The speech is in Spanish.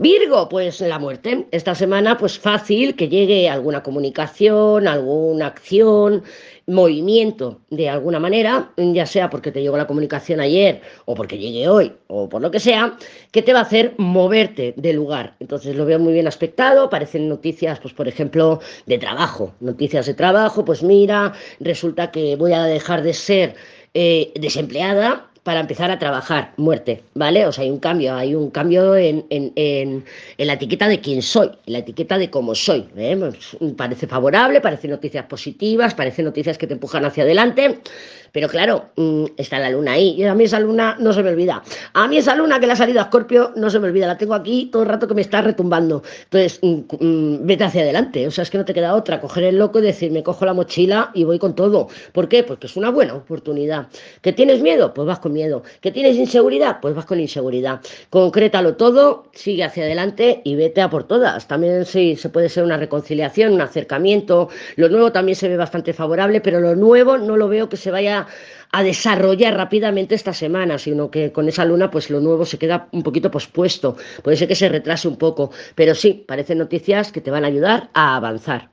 Virgo, pues la muerte. Esta semana, pues fácil que llegue alguna comunicación, alguna acción, movimiento de alguna manera, ya sea porque te llegó la comunicación ayer o porque llegue hoy o por lo que sea, que te va a hacer moverte de lugar. Entonces lo veo muy bien aspectado, parecen noticias, pues por ejemplo, de trabajo, noticias de trabajo, pues mira, resulta que voy a dejar de ser eh, desempleada para empezar a trabajar, muerte, ¿vale? O sea, hay un cambio, hay un cambio en, en, en, la etiqueta de quién soy, en la etiqueta de cómo soy. ¿eh? Pues, parece favorable, parece noticias positivas, parece noticias que te empujan hacia adelante, pero claro, mm, está la luna ahí, y a mí esa luna no se me olvida. A mí esa luna que le ha salido a Escorpio no se me olvida, la tengo aquí todo el rato que me está retumbando. Entonces, mm, mm, vete hacia adelante, o sea, es que no te queda otra, coger el loco y decir, me cojo la mochila y voy con todo. ¿Por qué? Porque es una buena oportunidad. ¿Que tienes miedo? Pues vas miedo. ¿Que tienes inseguridad? Pues vas con inseguridad. Concrétalo todo, sigue hacia adelante y vete a por todas. También sí, se puede ser una reconciliación, un acercamiento. Lo nuevo también se ve bastante favorable, pero lo nuevo no lo veo que se vaya a desarrollar rápidamente esta semana, sino que con esa luna pues lo nuevo se queda un poquito pospuesto, puede ser que se retrase un poco, pero sí, parecen noticias que te van a ayudar a avanzar.